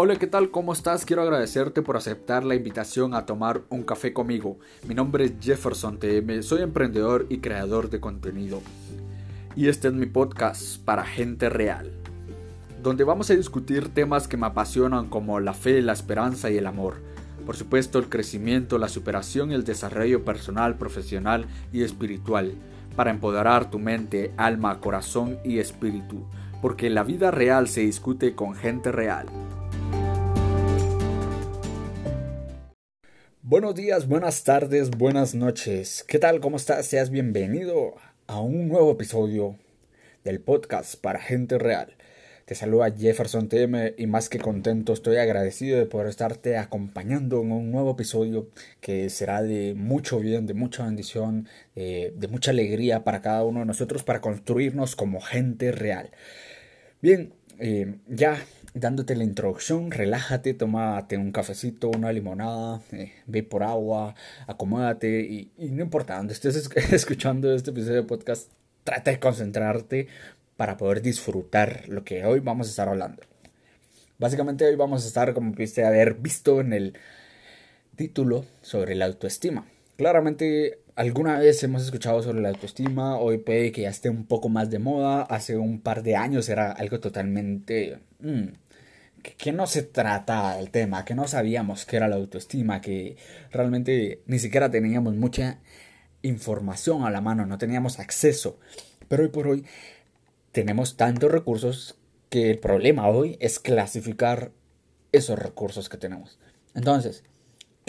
Hola, ¿qué tal? ¿Cómo estás? Quiero agradecerte por aceptar la invitación a tomar un café conmigo. Mi nombre es Jefferson TM, soy emprendedor y creador de contenido. Y este es mi podcast para gente real, donde vamos a discutir temas que me apasionan como la fe, la esperanza y el amor. Por supuesto, el crecimiento, la superación y el desarrollo personal, profesional y espiritual, para empoderar tu mente, alma, corazón y espíritu, porque la vida real se discute con gente real. Buenos días, buenas tardes, buenas noches. ¿Qué tal? ¿Cómo estás? Seas bienvenido a un nuevo episodio del podcast para gente real. Te saluda Jefferson TM y más que contento estoy agradecido de poder estarte acompañando en un nuevo episodio que será de mucho bien, de mucha bendición, eh, de mucha alegría para cada uno de nosotros para construirnos como gente real. Bien, eh, ya dándote la introducción, relájate, tómate un cafecito, una limonada, eh, ve por agua, acomódate y, no importa dónde estés escuchando este episodio de podcast, trata de concentrarte para poder disfrutar lo que hoy vamos a estar hablando. Básicamente hoy vamos a estar, como pudiste haber visto en el título, sobre la autoestima. Claramente alguna vez hemos escuchado sobre la autoestima, hoy puede que ya esté un poco más de moda, hace un par de años era algo totalmente... Mm, que, no se trata el tema, que no sabíamos qué era la autoestima, que realmente ni siquiera teníamos mucha información a la mano, no teníamos acceso. Pero hoy por hoy tenemos tantos recursos que el problema hoy es clasificar esos recursos que tenemos. Entonces,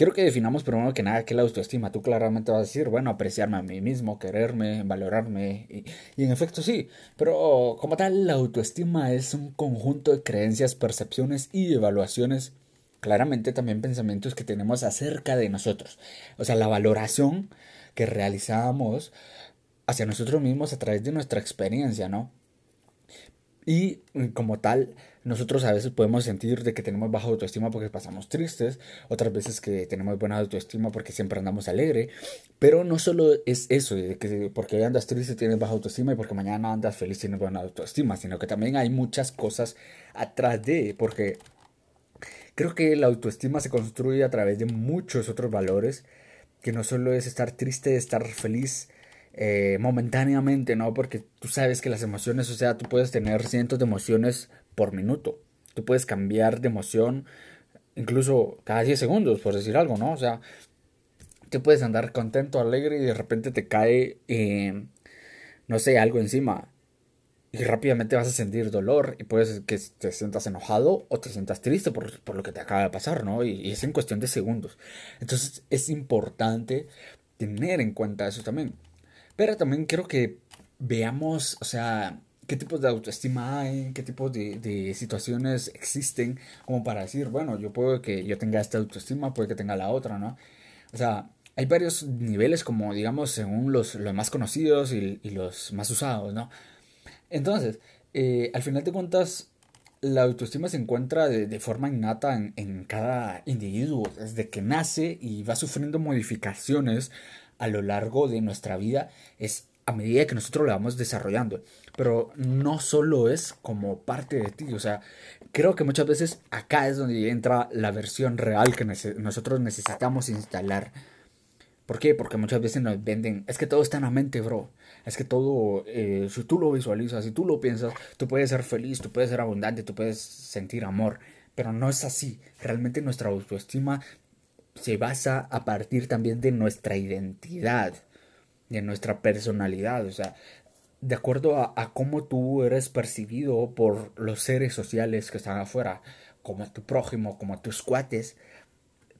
Quiero que definamos primero que nada qué es la autoestima. Tú claramente vas a decir, bueno, apreciarme a mí mismo, quererme, valorarme. Y, y, en efecto sí, pero como tal, la autoestima es un conjunto de creencias, percepciones y evaluaciones. Claramente también pensamientos que tenemos acerca de nosotros. O sea, la valoración que realizamos hacia nosotros mismos a través de nuestra experiencia, ¿no? Y como tal, nosotros a veces podemos sentir de que tenemos baja autoestima porque pasamos tristes, otras veces que tenemos buena autoestima porque siempre andamos alegre, pero no solo es eso, de que porque hoy andas triste tienes baja autoestima y porque mañana andas feliz tienes buena autoestima, sino que también hay muchas cosas atrás de, porque creo que la autoestima se construye a través de muchos otros valores, que no solo es estar triste, estar feliz, eh, momentáneamente, ¿no? Porque tú sabes que las emociones, o sea, tú puedes tener cientos de emociones por minuto. Tú puedes cambiar de emoción incluso cada 10 segundos, por decir algo, ¿no? O sea, tú puedes andar contento, alegre y de repente te cae, eh, no sé, algo encima. Y rápidamente vas a sentir dolor y puedes que te sientas enojado o te sientas triste por, por lo que te acaba de pasar, ¿no? Y es en cuestión de segundos. Entonces es importante tener en cuenta eso también. Pero también quiero que veamos, o sea, qué tipos de autoestima hay, qué tipos de, situaciones existen, como para decir, bueno, yo puedo que yo tenga esta autoestima, puede que tenga la otra, ¿no? O sea, hay varios niveles, como digamos, según los, los más conocidos y, los más usados, ¿no? Entonces, eh, al final de cuentas, la autoestima se encuentra de, de forma innata en, en, cada individuo, desde que nace y va sufriendo modificaciones a lo largo de nuestra vida es a medida que nosotros la vamos desarrollando. Pero no solo es como parte de ti. O sea, creo que muchas veces acá es donde entra la versión real que nosotros necesitamos instalar. ¿Por qué? Porque muchas veces nos venden. Es que todo está en la mente, bro. Es que todo, eh, si tú lo visualizas, si tú lo piensas, tú puedes ser feliz, tú puedes ser abundante, tú puedes sentir amor. Pero no es así. Realmente nuestra autoestima se basa a partir también de nuestra identidad, de nuestra personalidad, o sea, de acuerdo a, cómo tú eres percibido por los seres sociales que están afuera, como tu prójimo, como tus cuates,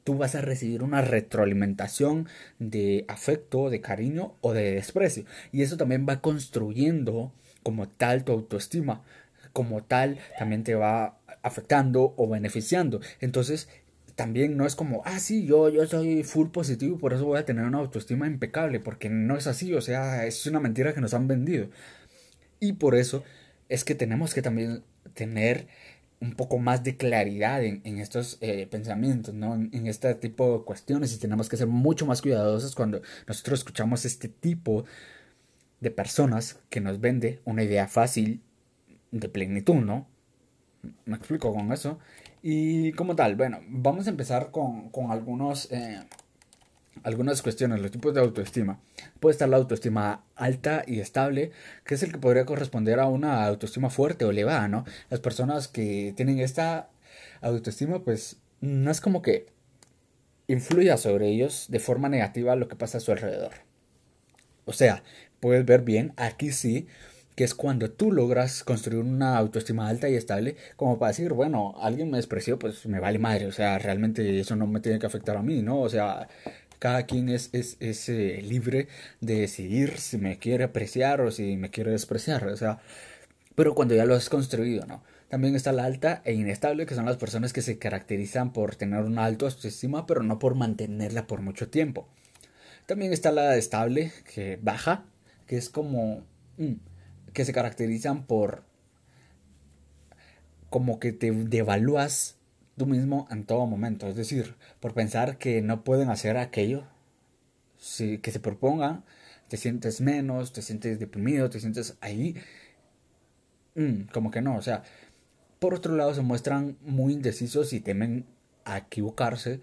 tú vas a recibir una retroalimentación de afecto, de cariño o de desprecio. Y eso también va construyendo como tal tu autoestima, como tal también te va afectando o beneficiando. Entonces, también no es como, ah, sí, yo, yo soy full positivo, por eso voy a tener una autoestima impecable, porque no es así, o sea, es una mentira que nos han vendido. Y por eso es que tenemos que también tener un poco más de claridad en, estos eh, pensamientos, ¿no? En, en, este tipo de cuestiones y tenemos que ser mucho más cuidadosos cuando nosotros escuchamos este tipo de personas que nos vende una idea fácil de plenitud, ¿no? Me explico con eso. Y como tal, bueno, vamos a empezar con, con algunos, eh, algunas cuestiones, los tipos de autoestima. Puede estar la autoestima alta y estable, que es el que podría corresponder a una autoestima fuerte o elevada, ¿no? Las personas que tienen esta autoestima, pues no es como que influya sobre ellos de forma negativa lo que pasa a su alrededor. O sea, puedes ver bien, aquí sí, que es cuando tú logras construir una autoestima alta y estable, como para decir, bueno, alguien me despreció, pues me vale madre, o sea, realmente eso no me tiene que afectar a mí, ¿no? O sea, cada quien es, es, es eh, libre de decidir si me quiere apreciar o si me quiere despreciar, o sea, pero cuando ya lo has construido, ¿no? También está la alta e inestable, que son las personas que se caracterizan por tener una alta autoestima, pero no por mantenerla por mucho tiempo. También está la estable, que baja, que es como... Mm, que se caracterizan por... como que te devalúas tú mismo en todo momento. Es decir, por pensar que no pueden hacer aquello si, que se propongan, te sientes menos, te sientes deprimido, te sientes ahí. Mm, como que no, o sea, por otro lado se muestran muy indecisos y temen a equivocarse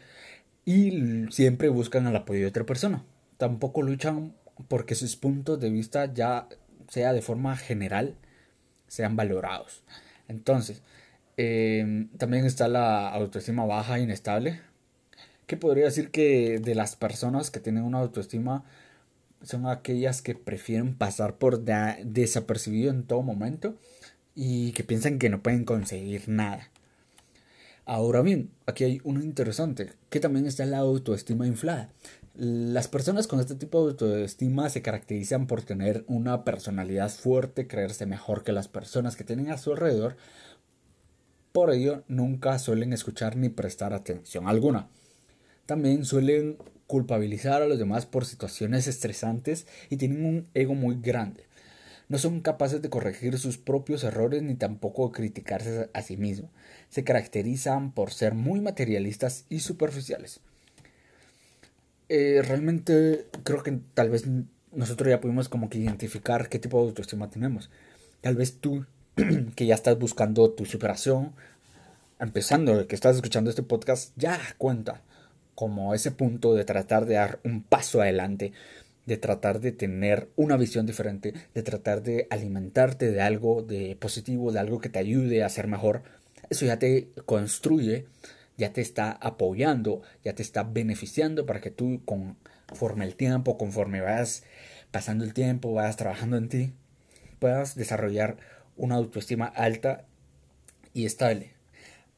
y siempre buscan el apoyo de otra persona tampoco luchan porque sus puntos de vista ya sea de forma general sean valorados. Entonces, em, también está la autoestima baja e inestable, que podría decir que de las personas que tienen una autoestima son aquellas que prefieren pasar por desapercibido en todo momento y que piensan que no pueden conseguir nada. Ahora bien, aquí hay uno interesante, que también está la autoestima inflada. Las personas con este tipo de autoestima se caracterizan por tener una personalidad fuerte, creerse mejor que las personas que tienen a su alrededor. Por ello, nunca suelen escuchar ni prestar atención alguna. También suelen culpabilizar a los demás por situaciones estresantes y tienen un ego muy grande. No son capaces de corregir sus propios errores ni tampoco criticarse a sí mismos. Se caracterizan por ser muy materialistas y superficiales. Eh, realmente creo que tal vez nosotros ya pudimos como que identificar qué tipo de autoestima tenemos. Tal vez tú, que ya estás buscando tu superación, empezando, que estás escuchando este podcast, ya cuenta como ese punto de tratar de dar un paso adelante, de tratar de tener una visión diferente, de tratar de alimentarte de algo de positivo, de algo que te ayude a ser mejor. Eso ya te construye ya te está apoyando, ya te está beneficiando para que tú conforme el tiempo, conforme vayas pasando el tiempo, vayas trabajando en ti, puedas desarrollar una autoestima alta y estable.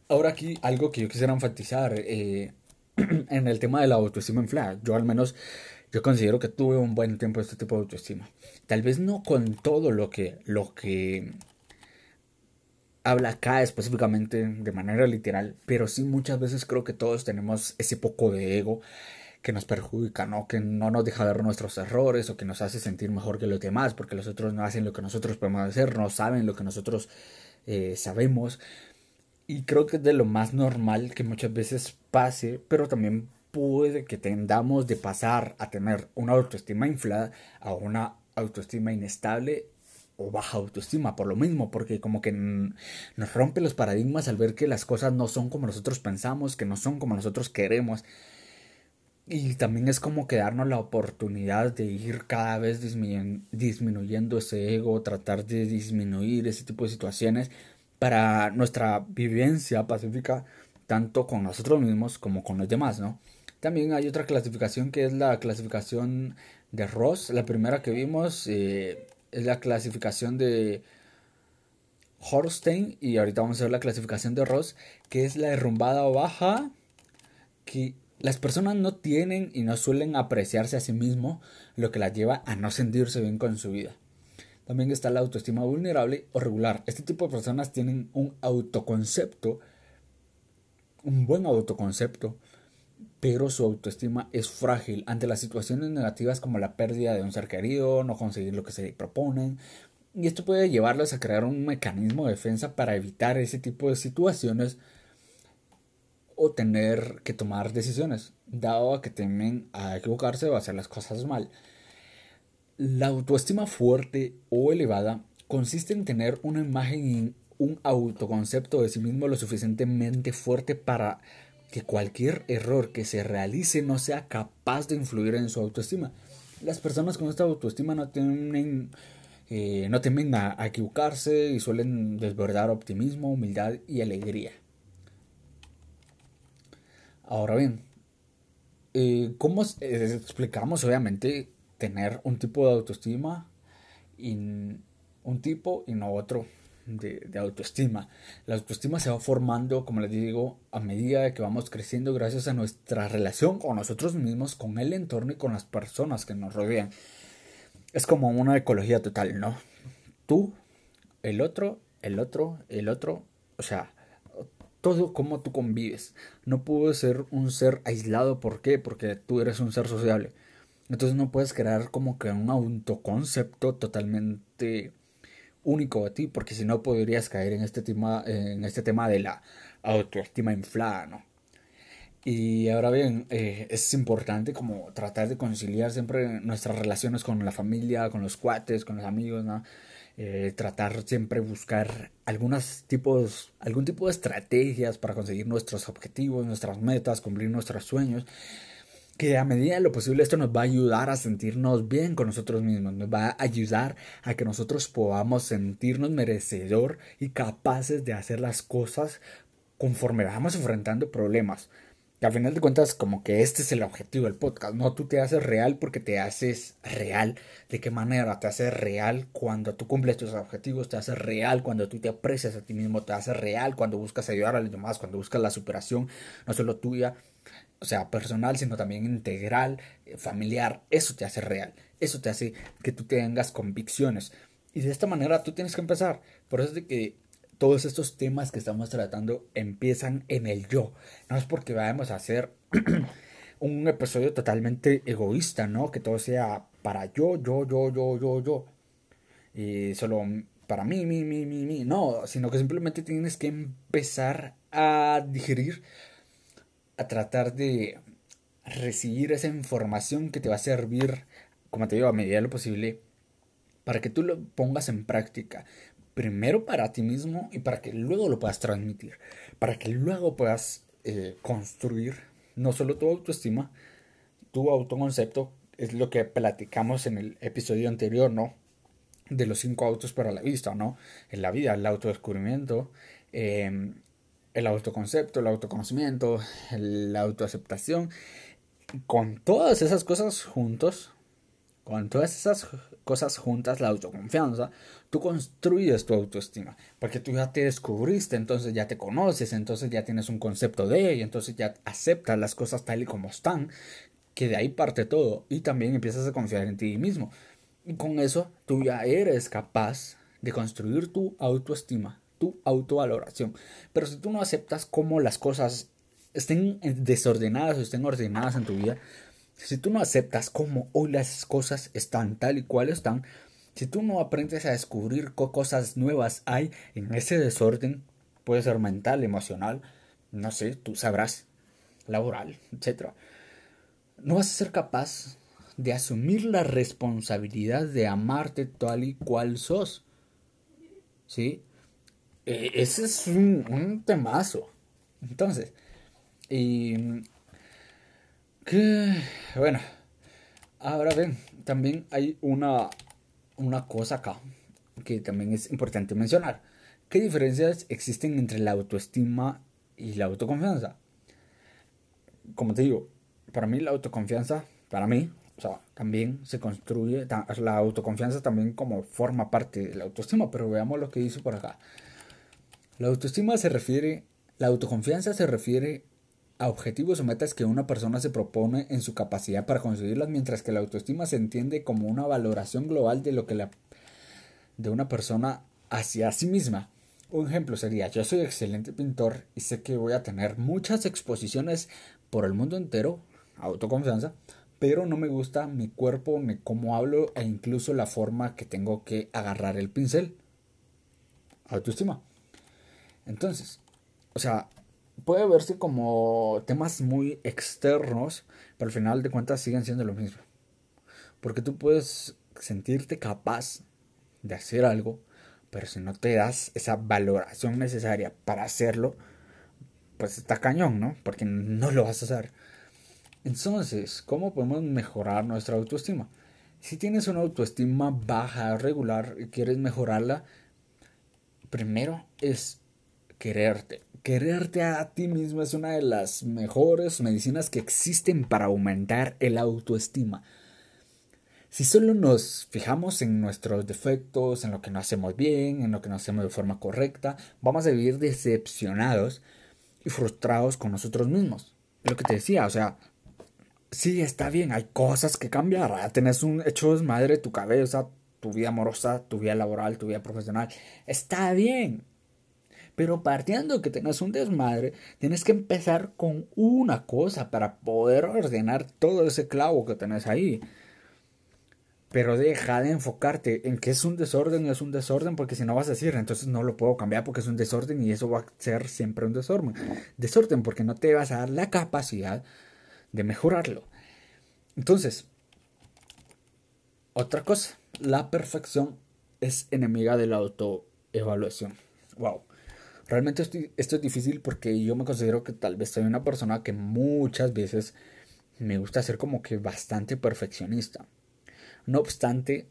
Ahora aquí algo que yo quisiera enfatizar eh, en el tema de la autoestima inflada. Yo al menos yo considero que tuve un buen tiempo este tipo de autoestima. Tal vez no con todo lo que, lo que habla acá específicamente de manera literal, pero sí muchas veces creo que todos tenemos ese poco de ego que nos perjudica, ¿no? Que no nos deja ver nuestros errores o que nos hace sentir mejor que los demás porque los otros no hacen lo que nosotros podemos hacer, no saben lo que nosotros eh, sabemos. Y creo que es de lo más normal que muchas veces pase, pero también puede que tendamos de pasar a tener una autoestima inflada a una autoestima inestable o baja autoestima por lo mismo, porque como que nos rompe los paradigmas al ver que las cosas no son como nosotros pensamos, que no son como nosotros queremos. Y también es como que darnos la oportunidad de ir cada vez disminuyendo ese ego, tratar de disminuir ese tipo de situaciones para nuestra vivencia pacífica, tanto con nosotros mismos como con los demás, ¿no? También hay otra clasificación que es la clasificación de Ross, la primera que vimos. Eh, es la clasificación de Horstein y ahorita vamos a ver la clasificación de Ross, que es la derrumbada o baja, que las personas no tienen y no suelen apreciarse a sí mismos, lo que las lleva a no sentirse bien con su vida. También está la autoestima vulnerable o regular. Este tipo de personas tienen un autoconcepto, un buen autoconcepto, pero su autoestima es frágil ante las situaciones negativas como la pérdida de un ser querido, no conseguir lo que se proponen, y esto puede llevarlos a crear un mecanismo de defensa para evitar ese tipo de situaciones o tener que tomar decisiones, dado a que temen a equivocarse o hacer las cosas mal. La autoestima fuerte o elevada consiste en tener una imagen un autoconcepto de sí mismo lo suficientemente fuerte para que cualquier error que se realice no sea capaz de influir en su autoestima. Las personas con esta autoestima no tienen eh, no temen a, equivocarse y suelen desbordar optimismo, humildad y alegría. Ahora bien, eh, ¿cómo eh, explicamos obviamente tener un tipo de autoestima y un tipo y no otro de, autoestima? La autoestima se va formando, como les digo, a medida que vamos creciendo gracias a nuestra relación con nosotros mismos, con el entorno y con las personas que nos rodean es como una ecología total, ¿no? Tú, el otro, el otro, el otro, o sea, todo como tú convives. No puedes ser un ser aislado, ¿por qué? Porque tú eres un ser sociable. Entonces no puedes crear como que un autoconcepto totalmente único a ti, porque si no podrías caer en este tema, en este tema de la autoestima inflada, ¿no? Y ahora bien, eh, es importante como tratar de conciliar siempre nuestras relaciones con la familia, con los cuates, con los amigos, ¿no? Eh, tratar siempre buscar algunos tipos, algún tipo de estrategias para conseguir nuestros objetivos, nuestras metas, cumplir nuestros sueños. Que a medida de lo posible esto nos va a ayudar a sentirnos bien con nosotros mismos, nos va a ayudar a que nosotros podamos sentirnos merecedor y capaces de hacer las cosas conforme vamos enfrentando problemas. Que al final de cuentas, como que este es el objetivo del podcast. No, tú te haces real porque te haces real. ¿De qué manera? Te haces real cuando tú cumples tus objetivos, te haces real cuando tú te aprecias a ti mismo, te haces real cuando buscas ayudar a los demás, cuando buscas la superación, no solo tuya, o sea, personal, sino también integral, eh, familiar. Eso te hace real. Eso te hace que tú tengas convicciones. Y de esta manera tú tienes que empezar. Por eso es de que todos estos temas que estamos tratando empiezan en el yo. No es porque vayamos a hacer un episodio totalmente egoísta, ¿no? Que todo sea para yo, yo, yo, yo, yo, yo. Y solo para mí, mí, mí, mí, mí. No, sino que simplemente tienes que empezar a digerir, a tratar de recibir esa información que te va a servir, como te digo, a medida de lo posible, para que tú lo pongas en práctica primero para ti mismo y para que luego lo puedas transmitir, para que luego puedas eh, construir no solo tu autoestima, tu autoconcepto, es lo que platicamos en el episodio anterior, ¿no? De los cinco autos para la vista, ¿no? En la vida, el autodescubrimiento, em, el autoconcepto, el autoconocimiento, la autoaceptación. Con todas esas cosas juntos, con todas esas cosas juntas, la autoconfianza, tú construyes tu autoestima, porque tú ya te descubriste, entonces ya te conoces, entonces ya tienes un concepto de y entonces ya aceptas las cosas tal y como están, que de ahí parte todo, y también empiezas a confiar en ti mismo. Y con eso tú ya eres capaz de construir tu autoestima, tu autovaloración. Pero si tú no aceptas cómo las cosas estén desordenadas o estén ordenadas en tu vida, si tú no aceptas cómo hoy las cosas están tal y cual están, si tú no aprendes a descubrir qué cosas nuevas hay en ese desorden, puede ser mental, emocional, no sé, tú sabrás, laboral, etc. No vas a ser capaz de asumir la responsabilidad de amarte tal y cual sos. ¿Sí? E, ese es un, temazo. Entonces, y que, bueno, ahora ven, también hay una una cosa acá que también es importante mencionar. ¿Qué diferencias existen entre la autoestima y la autoconfianza? Como te digo, para mí la autoconfianza, para mí, o sea, también se construye, la autoconfianza también como forma parte de la autoestima, pero veamos lo que dice por acá. La autoestima se refiere, la autoconfianza se refiere a objetivos o metas que una persona se propone en su capacidad para conseguirlas, mientras que la autoestima se entiende como una valoración global de lo que la de una persona hacia sí misma. Un ejemplo sería, yo soy excelente pintor y sé que voy a tener muchas exposiciones por el mundo entero, autoconfianza, pero no me gusta mi cuerpo, ni cómo hablo e incluso la forma que tengo que agarrar el pincel. Autoestima. Entonces, o sea, puede verse como temas muy externos, pero al final de cuentas siguen siendo lo mismo. Porque tú puedes sentirte capaz de hacer algo, Pero si no te das esa valoración necesaria para hacerlo, pues está cañón, ¿no? Porque no lo vas a hacer. Entonces, ¿cómo podemos mejorar nuestra autoestima? Si tienes una autoestima baja, regular y quieres mejorarla, primero es quererte. Quererte a ti mismo es una de las mejores medicinas que existen para aumentar el autoestima. Si solo nos fijamos en nuestros defectos, en lo que no hacemos bien, en lo que no hacemos de forma correcta, vamos a vivir decepcionados y frustrados con nosotros mismos. Lo que te decía, o sea, sí, está bien, hay cosas que cambiar. Ah, tenés un hecho desmadre tu cabeza, tu vida amorosa, tu vida laboral, tu vida profesional. Está bien. Pero partiendo de que tengas un desmadre, tienes que empezar con una cosa para poder ordenar todo ese clavo que tenés ahí. Pero deja de enfocarte en que es un desorden es un desorden porque si no vas a decir, entonces no lo puedo cambiar porque es un desorden y eso va a ser siempre un desorden. Desorden porque no te vas a dar la capacidad de mejorarlo. Entonces, otra cosa, la perfección es enemiga de la autoevaluación. Wow. Realmente esto es difícil porque yo me considero que tal vez soy una persona que muchas veces me gusta ser como que bastante perfeccionista. No obstante,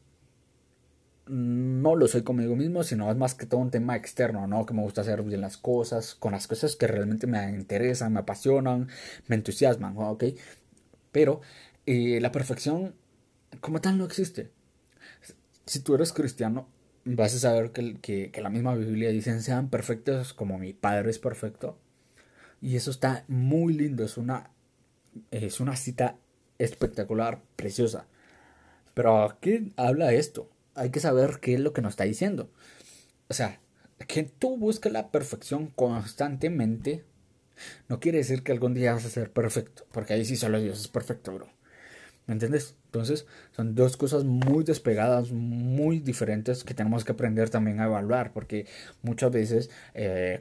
no lo soy conmigo mismo, sino es más que todo un tema externo, ¿no? Que me gusta hacer bien las cosas, con las cosas que realmente me interesan, me apasionan, me entusiasman, ¿ok? Pero eh, la perfección como tal no existe. Si tú eres cristiano, vas a saber que, la misma Biblia dice, sean perfectos como mi Padre es perfecto. Y eso está muy lindo, es una, es una cita espectacular, preciosa. Pero aquí habla esto hay que saber qué es lo que nos está diciendo. O sea, que tú busques la perfección constantemente no quiere decir que algún día vas a ser perfecto, porque ahí sí solo Dios es perfecto, bro. ¿Me entiendes? Entonces, son dos cosas muy despegadas, muy diferentes que tenemos que aprender también a evaluar, porque muchas veces eh,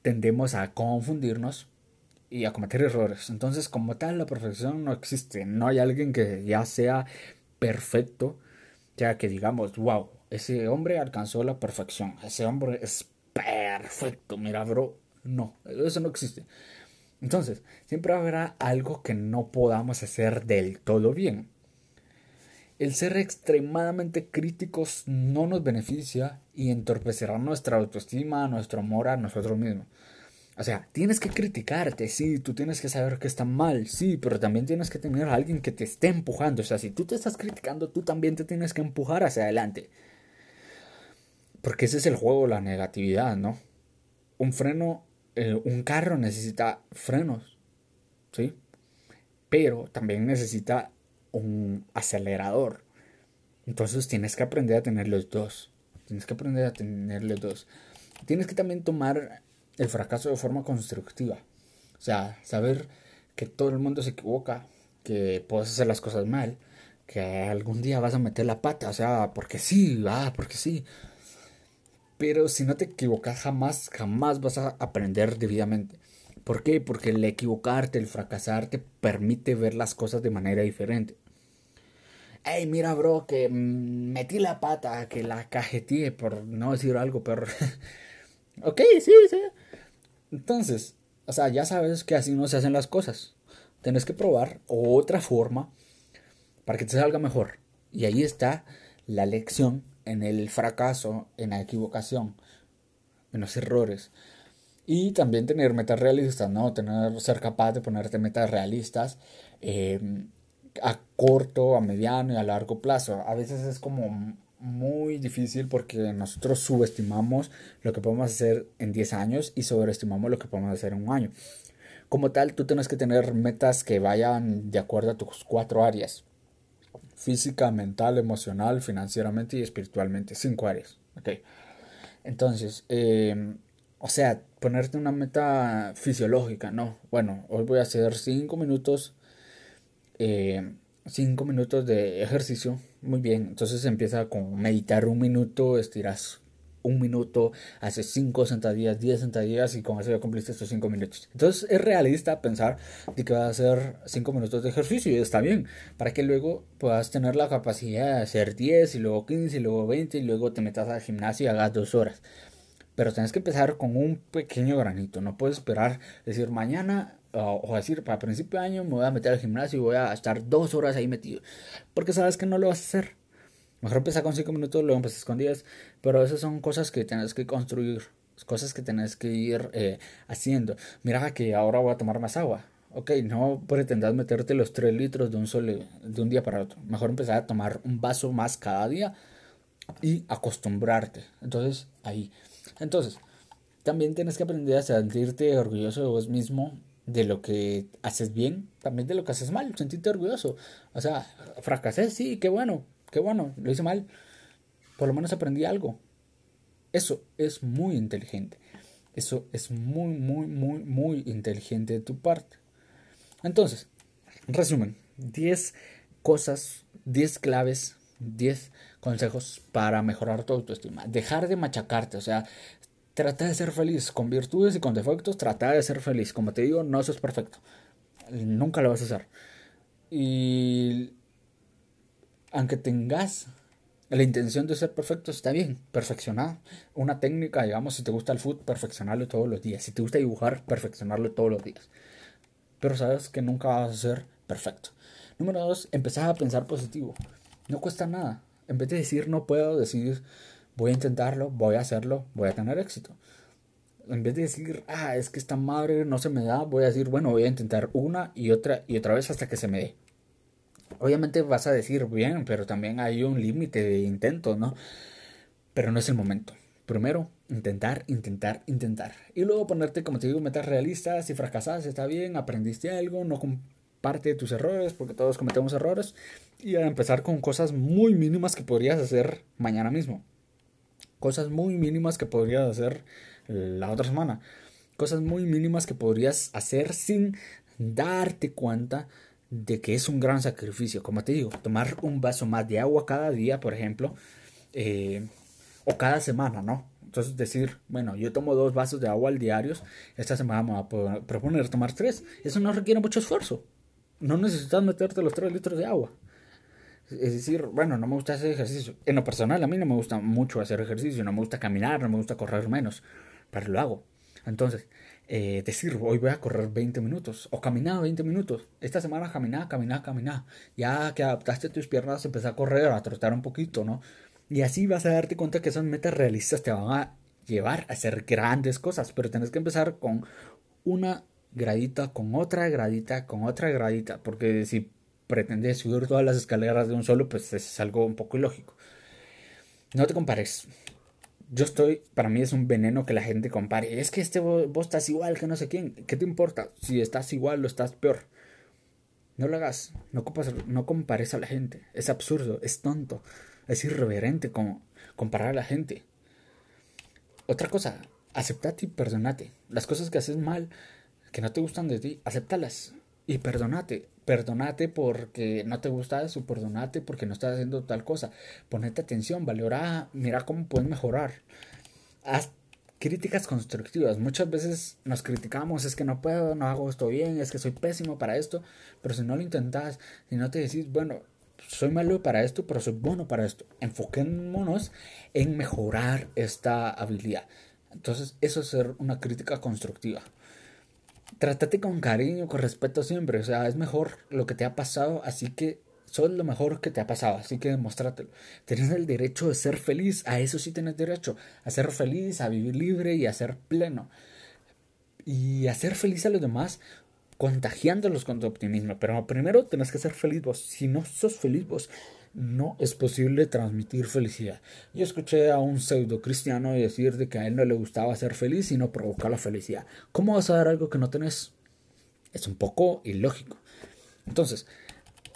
tendemos a confundirnos y a cometer errores. Entonces, como tal, la perfección no existe. No hay alguien que ya sea perfecto ya que digamos, wow, ese hombre alcanzó la perfección, ese hombre es perfecto, mira, bro, no, eso no existe. Entonces, siempre habrá algo que no podamos hacer del todo bien. El ser extremadamente críticos no nos beneficia y entorpecerá nuestra autoestima, nuestro amor a nosotros mismos. O sea, tienes que criticarte, sí, tú tienes que saber que está mal, sí, pero también tienes que tener a alguien que te esté empujando. O sea, si tú te estás criticando, tú también te tienes que empujar hacia adelante. Porque ese es el juego, la negatividad, ¿no? Un freno, eh, un carro necesita frenos, ¿sí? Pero también necesita un acelerador. Entonces tienes que aprender a tener los dos. Tienes que aprender a tener los dos. Tienes que también tomar el fracaso de forma constructiva. O sea, saber que todo el mundo se equivoca, que puedes hacer las cosas mal, que algún día vas a meter la pata, o sea, porque sí, ah, porque sí. Pero si no te equivocas jamás, jamás vas a aprender debidamente. ¿Por qué? Porque el equivocarte, el fracasar te permite ver las cosas de manera diferente. Hey, mira, bro, que metí la pata, que la cajeteé, por no decir algo, pero... ok, sí, sí. Entonces, o sea, ya sabes que así no se hacen las cosas. Tienes que probar otra forma para que te salga mejor. Y ahí está la lección en el fracaso, en la equivocación, en los errores. Y también tener metas realistas, ¿no? Tener, ser capaz de ponerte metas realistas eh, a corto, a mediano y a largo plazo. A veces es como muy difícil porque nosotros subestimamos lo que podemos hacer en 10 años y sobreestimamos lo que podemos hacer en un año. Como tal, tú tienes que tener metas que vayan de acuerdo a tus cuatro áreas. Física, mental, emocional, financieramente y espiritualmente. Cinco áreas. Okay. Entonces, em, o sea, ponerte una meta fisiológica, no. Bueno, hoy voy a hacer cinco minutos. Eh, 5 minutos de ejercicio. Muy bien. Entonces empieza con meditar un minuto, estiras un minuto, haces 5 sentadillas, 10 sentadillas y con eso ya cumpliste estos 5 minutos. Entonces es realista pensar de que vas a hacer 5 minutos de ejercicio y está bien, para que luego puedas tener la capacidad de hacer 10 y luego 15 y luego 20 y luego te metas al gimnasio y hagas 2 horas. Pero tienes que empezar con un pequeño granito, no puedes esperar decir mañana o decir, para principio de año me voy a meter al gimnasio y voy a estar dos horas ahí metido. Porque sabes que no lo vas a hacer. Mejor empezar con 5 minutos, luego empiezas con 10. Pero esas son cosas que tienes que construir, cosas que tienes que ir eh, haciendo. Mira que ahora voy a tomar más agua. Ok, no pretendas meterte los 3 litros de un, solo, de un día para otro. Mejor empezar a tomar un vaso más cada día y acostumbrarte. Entonces, ahí. Entonces, también tienes que aprender a sentirte orgulloso de vos mismo de lo que haces bien, también de lo que haces mal, sentirte orgulloso. O sea, fracasé, sí, qué bueno, qué bueno, lo hice mal. Por lo menos aprendí algo. Eso es muy inteligente. Eso es muy, muy, muy, muy inteligente de tu parte. Entonces, resumen, 10 cosas, 10 claves, 10 consejos para mejorar tu autoestima. Dejar de machacarte, o sea, Trata de ser feliz, con virtudes y con defectos, trata de ser feliz. Como te digo, no sos perfecto. Nunca lo vas a hacer. Y aunque tengas la intención de ser perfecto, está bien, perfeccionar una técnica, digamos, si te gusta el fútbol, perfeccionarlo todos los días. Si te gusta dibujar, perfeccionarlo todos los días. Pero sabes que nunca vas a ser perfecto. Número dos, empezar a pensar positivo. No cuesta nada. En vez de decir no puedo, decir voy a intentarlo, voy a hacerlo, voy a tener éxito. En vez de decir, ah, es que esta madre no se me da, voy a decir, bueno, voy a intentar una y otra y otra vez hasta que se me dé. Obviamente vas a decir bien, pero también hay un límite de intentos, ¿no? Pero no es el momento. Primero, intentar, intentar, intentar. Y luego ponerte, como te digo, metas realistas. Si fracasas, está bien, aprendiste algo, no comparte tus errores, porque todos cometemos errores. Y a empezar con cosas muy mínimas que podrías hacer mañana mismo. Cosas muy mínimas que podrías hacer la otra semana. Cosas muy mínimas que podrías hacer sin darte cuenta de que es un gran sacrificio. Como te digo, tomar un vaso más de agua cada día, por ejemplo, eh, o cada semana, ¿no? Entonces decir, bueno, yo tomo dos vasos de agua al diario, esta semana voy a proponer tomar tres. Eso no requiere mucho esfuerzo. No necesitas meterte los tres litros de agua. Es decir, bueno, no me gusta hacer ejercicio. En lo personal, a mí no me gusta mucho hacer ejercicio, no me gusta caminar, no me gusta correr menos, pero lo hago. Entonces, eh, decir, hoy voy a correr 20 minutos, o caminar 20 minutos. Esta semana caminar, caminar, caminar. Ya que adaptaste tus piernas, empezar a correr, a trotar un poquito, ¿no? Y así vas a darte cuenta que esas metas realistas te van a llevar a hacer grandes cosas, pero tienes que empezar con una gradita, con otra gradita, con otra gradita, porque si pretende subir todas las escaleras de un solo, pues es algo un poco ilógico. No te compares. Yo estoy, para mí es un veneno que la gente compare. Es que este vos, estás igual que no sé quién. ¿Qué te importa? Si estás igual o estás peor. No lo hagas. No, no compares a la gente. Es absurdo, es tonto, es irreverente como comparar a la gente. Otra cosa, aceptate y perdonate. Las cosas que haces mal, que no te gustan de ti, acéptalas y perdonate. Perdonate porque no te gusta eso, perdonate porque no estás haciendo tal cosa. Ponete atención, valora, mira cómo puedes mejorar. Haz críticas constructivas. Muchas veces nos criticamos, es que no puedo, no hago esto bien, es que soy pésimo para esto, pero si no lo intentas, si no te decís, bueno, soy malo para esto, pero soy bueno para esto. Enfoquémonos en mejorar esta habilidad. Entonces, eso es ser una crítica constructiva trátate con cariño, con respeto siempre. O sea, es mejor lo que te ha pasado, así que sos lo mejor que te ha pasado, así que demostrátelo. Tienes el derecho de ser feliz, a eso sí tienes derecho, a ser feliz, a vivir libre y a ser pleno. Y a ser feliz a los demás contagiándolos con tu optimismo. Pero primero tenés que ser feliz vos. Si no sos feliz vos, no es posible transmitir felicidad. Yo escuché a un pseudo cristiano decir de que a él no le gustaba ser feliz sino provocar la felicidad. ¿Cómo vas a dar algo que no tenés? Es un poco ilógico. Entonces,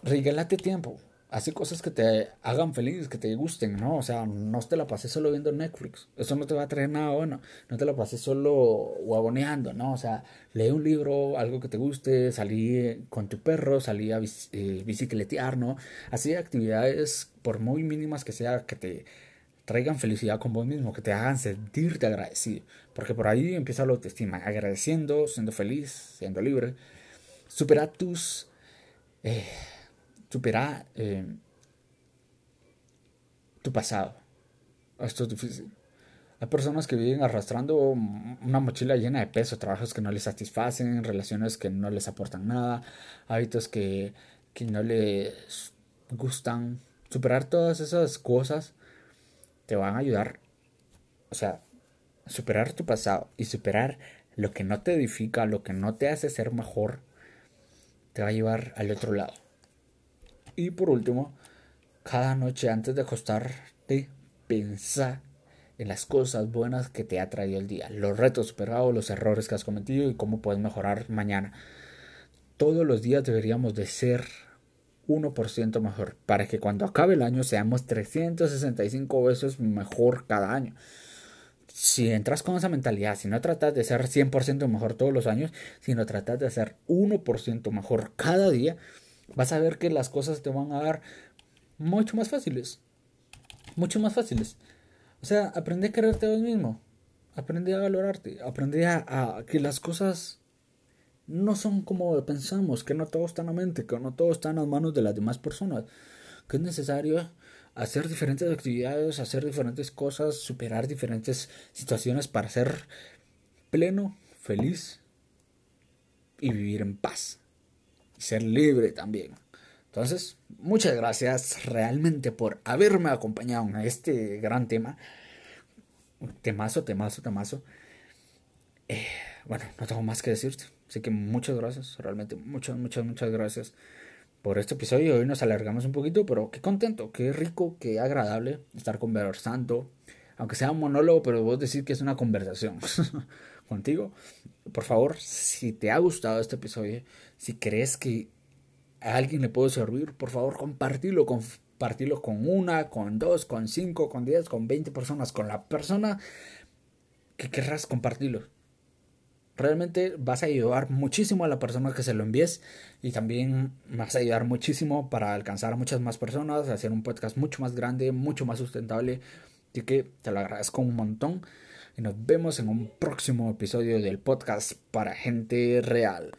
regálate tiempo. Hace cosas que te hagan feliz, que te gusten, ¿no? O sea, no te la pases solo viendo Netflix. Eso no te va a traer nada bueno. No te la pases solo guaboneando, ¿no? O sea, lee un libro, algo que te guste, salí con tu perro, salí a eh, bicicletear, ¿no? Así actividades, por muy mínimas que sea, que te traigan felicidad con vos mismo, que te hagan sentirte agradecido. Porque por ahí empieza la autoestima, agradeciendo, siendo feliz, siendo libre. Supera tus... Eh, supera eh, tu pasado. Esto es difícil. Hay personas que viven arrastrando una mochila llena de peso, trabajos que no les satisfacen, relaciones que no les aportan nada, hábitos que, que no les gustan. Superar todas esas cosas te van a ayudar, o sea, superar tu pasado y superar lo que no te edifica, lo que no te hace ser mejor, te va a llevar al otro lado. Y por último, cada noche antes de acostarte, piensa en las cosas buenas que te ha traído el día, los retos superados, los errores que has cometido y cómo puedes mejorar mañana. Todos los días deberíamos de ser 1% mejor, para que cuando acabe el año seamos 365 veces mejor cada año. Si entras con esa mentalidad, si no tratas de ser 100% mejor todos los años, sino tratas de ser 1% mejor cada día, vas a ver que las cosas te van a dar mucho más fáciles. Mucho más fáciles. O sea, aprende a quererte a vos mismo. Aprende a valorarte. Aprende a, a que las cosas no son como pensamos, que no todo está en la mente, que no todo está en las manos de las demás personas, que es necesario hacer diferentes actividades, hacer diferentes cosas, superar diferentes situaciones para ser pleno, feliz y vivir en paz. Y ser libre también. Entonces, muchas gracias realmente por haberme acompañado en este gran tema. Temazo, temazo, temazo. Eh, bueno, no tengo más que decirte. Así que muchas gracias, realmente muchas, muchas, muchas gracias por este episodio. Hoy nos alargamos un poquito, pero qué contento, qué rico, qué agradable estar conversando. Aunque sea un monólogo, pero vos decir que es una conversación contigo. Por favor, si te ha gustado este episodio, si crees que a alguien le puede servir, por favor, compartilo, compartilo con una, con dos, con cinco, con diez, con veinte personas, con la persona que querrás compartirlo realmente vas a ayudar muchísimo a la persona que se lo envíes y también vas a ayudar muchísimo para alcanzar a muchas más personas, hacer un podcast mucho más grande, mucho más sustentable. Así que te lo agradezco un montón y nos vemos en un próximo episodio del podcast para gente real.